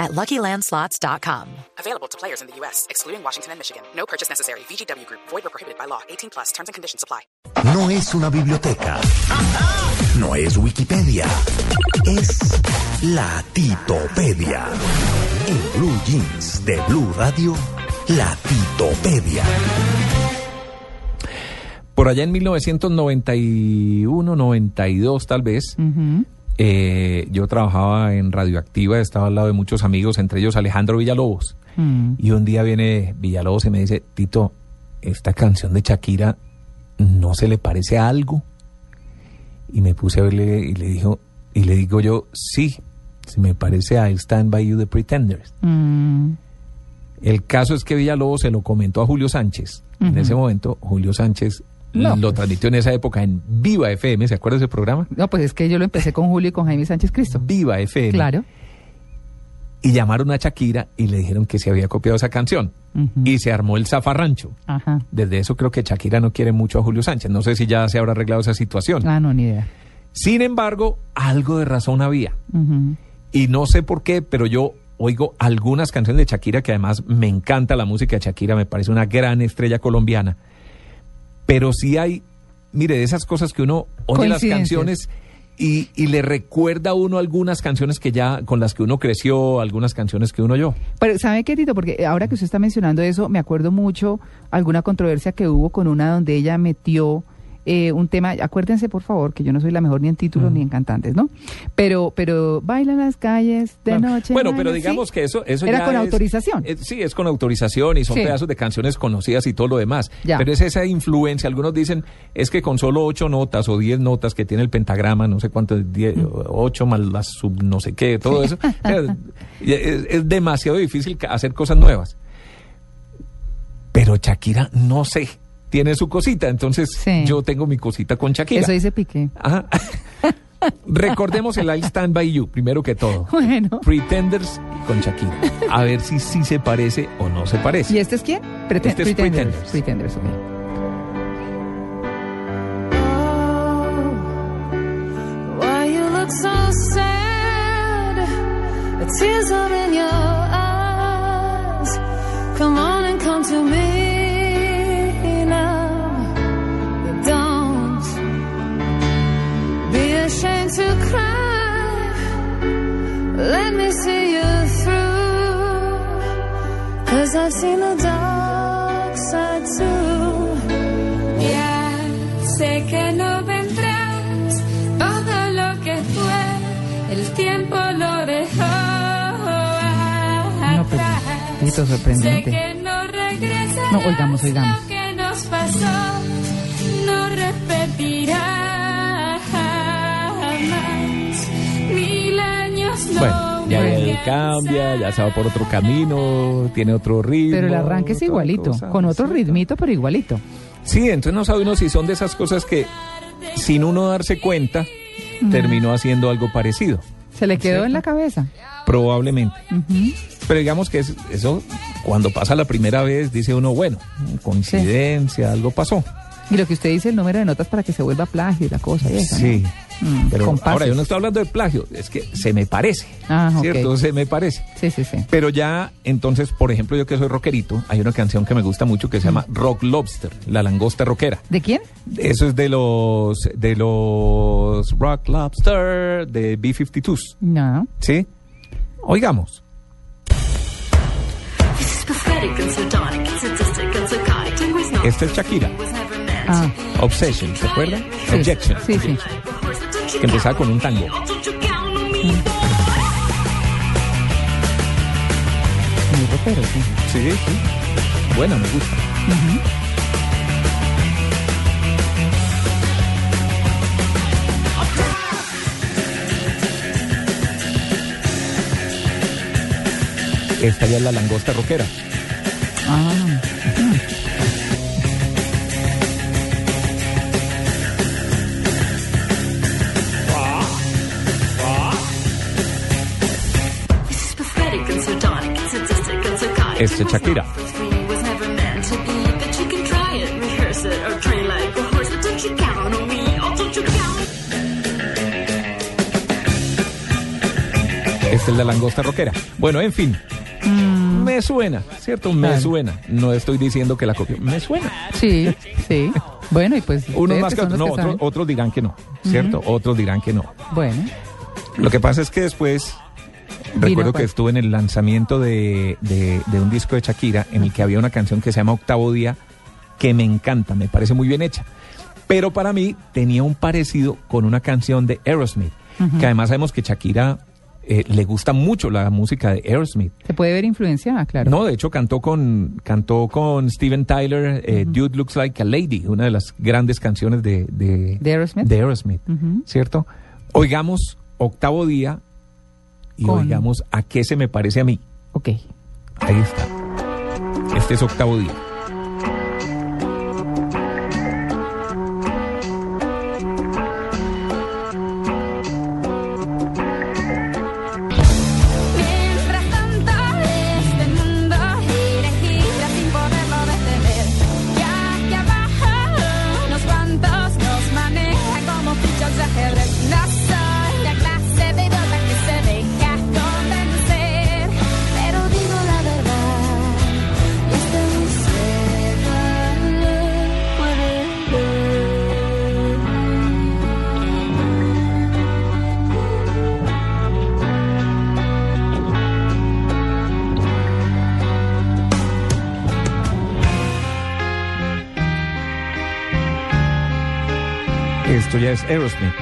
at LuckyLandSlots.com. Available to players in the U.S., excluding Washington and Michigan. No purchase necessary. VGW Group. Void or prohibited by law. 18 plus. Terms and conditions apply. No es una biblioteca. No es Wikipedia. Es la Titopedia. En Blue Jeans de Blue Radio, la Titopedia. Por allá en 1991, 92 tal vez, eh, yo trabajaba en Radioactiva, estaba al lado de muchos amigos, entre ellos Alejandro Villalobos. Y un día viene Villalobos y me dice, Tito, esta canción de Shakira no se le parece a algo. Y me puse a verle y le dijo, y le digo yo, sí, se me parece a Stand By You the Pretenders. El caso es que Villalobos se lo comentó a Julio Sánchez. En ese momento, Julio Sánchez No, lo transmitió en esa época en Viva FM, ¿se acuerda de ese programa? No, pues es que yo lo empecé con Julio y con Jaime Sánchez Cristo. Viva FM. Claro. Y llamaron a Shakira y le dijeron que se había copiado esa canción. Y se armó el zafarrancho. Ajá. Desde eso creo que Shakira no quiere mucho a Julio Sánchez. No sé si ya se habrá arreglado esa situación. Ah, no, ni idea. Sin embargo, algo de razón había. Ujú. Y no sé por qué, pero yo oigo algunas canciones de Shakira que además me encanta la música de Shakira, me parece una gran estrella colombiana. Pero sí hay, mire, de esas cosas que uno oye las canciones y, y le recuerda a uno algunas canciones que ya, con las que uno creció, algunas canciones que uno oyó. Pero, ¿sabe qué, Tito? Porque ahora que usted está mencionando eso, me acuerdo mucho alguna controversia que hubo con una donde ella metió eh, un tema. Acuérdense, por favor, que yo no soy la mejor ni en títulos ni en cantantes, ¿no? Pero, pero baila en las calles de Bueno, noche. Bueno, pero ¿sí? digamos que eso, eso Era ya con es- autorización. es- sí, es con autorización y son Sí. pedazos de canciones conocidas y todo lo demás. Ya. Pero es esa influencia. Algunos dicen es que con solo ocho notas o diez notas que tiene el pentagrama, no sé cuánto, diez, Mm. ocho más las sub no sé qué, todo eso, es, es demasiado difícil hacer cosas nuevas. Pero Shakira, no sé, tiene su cosita. Entonces Sí. yo tengo mi cosita con Shakira. Eso dice Piqué. Ajá. Recordemos el I'll Stand By You, primero que todo. Bueno. Pretenders con Shakira. A ver si sí se parece o no se parece. ¿Y este es quién? Preten- Este es Pretenders. Pretenders. Pretenders, ok. Why you look so sad? The tears are in your eyes. Come on and come to me Cause I've seen the dark side too. Ya sé que no vendrás, todo lo que fue, el tiempo lo dejó No, pero, atrás. Sé sorprendente. que no regresarás, No, oigamos, oigamos. lo que nos pasó no repetirá jamás. Mil años no Bueno, ya él cambia, ya se va por otro camino, tiene otro ritmo. Pero el arranque es igualito, cosa, con otro sí, ritmito, pero igualito. Sí, entonces no sabe uno si son de esas cosas que sin uno darse cuenta terminó haciendo algo parecido. Se le quedó ¿Cierto? en la cabeza. Probablemente. Pero digamos que es- eso, cuando pasa la primera vez, dice uno, bueno, coincidencia, algo pasó. Y lo que usted dice, el número de notas para que se vuelva plagio y la cosa y eso. ¿no? Mm, Pero compases. ahora yo no estoy hablando de plagio, es que se me parece. Ah. ¿Cierto? Se me parece. Sí, sí, sí. Pero ya, entonces, por ejemplo, yo que soy rockerito, hay una canción que me gusta mucho que se llama Rock Lobster, la langosta rockera. ¿De quién? Eso es de los de los Rock Lobster de B52s, No. ¿sí? Oigamos. Esta es Shakira, Ah, Obsession, ¿se acuerdan? sí. Objection, Sí, sí. Que empezaba con un tango. Muy rockero, sí. Sí, sí. Buena, me gusta. Esta ya es la langosta rockera. Ah, you count? Este es el de la langosta rockera. Bueno, en fin. Me suena, ¿cierto? Me suena. No estoy diciendo que la copio. Me suena. Sí, sí. Bueno, y pues. Unos más que otros. No, otros, saben. otros dirán que no, ¿cierto? Otros dirán que no. Bueno, Lo que pasa es que después recuerdo que cuál. estuve en el lanzamiento de, de- de un disco de Shakira en el que había una canción que se llama Octavo Día que me encanta, me parece muy bien hecha. Pero para mí tenía un parecido con una canción de Aerosmith, que además sabemos que Shakira eh, le gusta mucho la música de Aerosmith. se puede ver influencia, claro. No, de hecho cantó con cantó con Steven Tyler, eh, Dude Looks Like a Lady, una de las grandes canciones de, de, ¿De Aerosmith? de Aerosmith. ¿cierto? Oigamos Octavo Día y Con- oigamos a qué se me parece a mí. Ok. Ahí está. Este es Octavo Día. Esto ya es Aerosmith.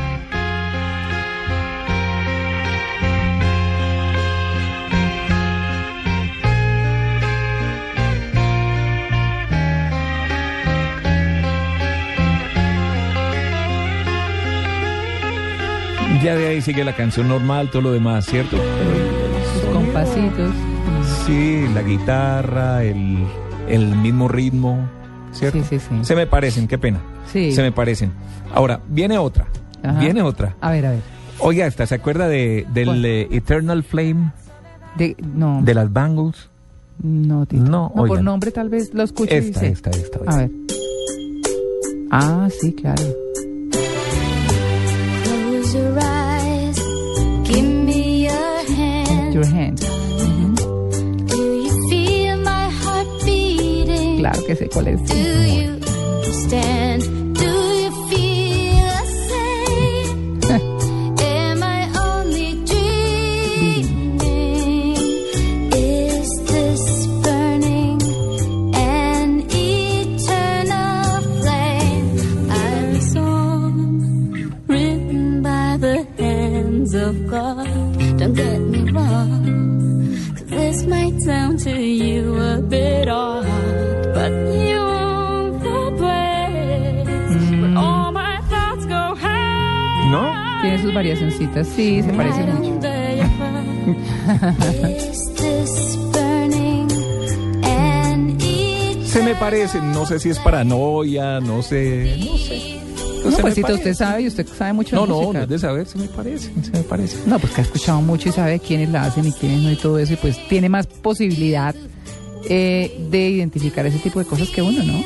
Ya de ahí sigue la canción normal, todo lo demás, ¿cierto? Sus compasitos. Sí, la guitarra, el, el mismo ritmo, ¿cierto? Sí, sí, sí. Se me parecen, qué pena. Sí. Se me parecen. Ahora, viene otra. Ajá. Viene otra. A ver, a ver. Oiga, esta, ¿se acuerda de, del eh, Eternal Flame De, no, de las Bangles? no, Tito. No, por oigan. nombre tal vez lo escucho y Esta, sé. esta, esta. A ver. Ah, sí, claro. Close your eyes, give me your hand. Your hand. Don't get me wrong. 'cause This might sound to you a bit odd, but you own the place where all my thoughts go high. ¿No? Tiene sus variacioncitas. Sí, se parece mucho. Se me parecen, no sé si es paranoia, no sé, no sé. No, pues parece. usted sabe y usted sabe mucho de No, no, música. no es de saber, se me parecen, se me parecen. No, pues que ha escuchado mucho y sabe quiénes la hacen y quiénes no y todo eso, y pues tiene más posibilidad eh, de identificar ese tipo de cosas que uno, ¿no?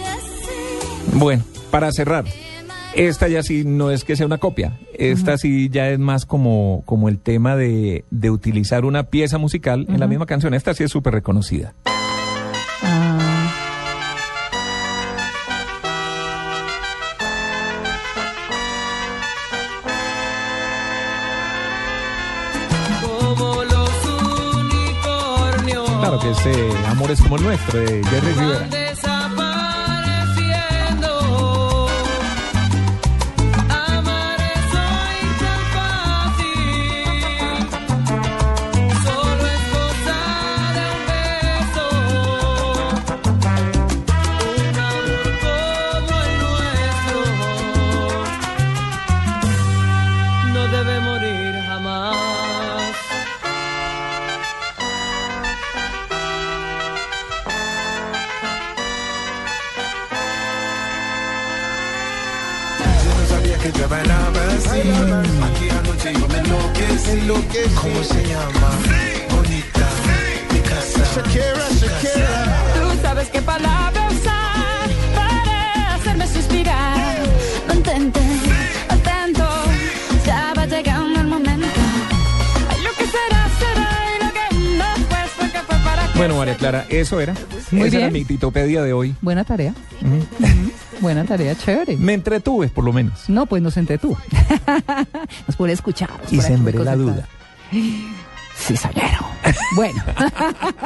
Bueno, para cerrar, esta ya sí no es que sea una copia, esta sí ya es más como, como el tema de, de utilizar una pieza musical en la misma canción. Esta sí es súper reconocida. Ah, Como Claro que es eh, Amores como el nuestro de Jerry Rivera. que lleva el abacín. Aquí anoche yo me enloquecí. ¿Cómo se llama? Bonita, mi casa. Shakira, Shakira. Tú sabes qué palabra usar para hacerme suspirar. No intentes, atento, ya va llegando el momento. Lo que será, será y lo que no fue, fue que fue para Bueno, María Clara, eso era. Muy Esa bien. era mi titopedia de hoy. Buena tarea. Mm -hmm. Buena tarea, chévere. Me entretuve, por lo menos. No, pues nos entretuvo. nos puede escuchar. Y sembré la duda. Sí, soñero. Bueno.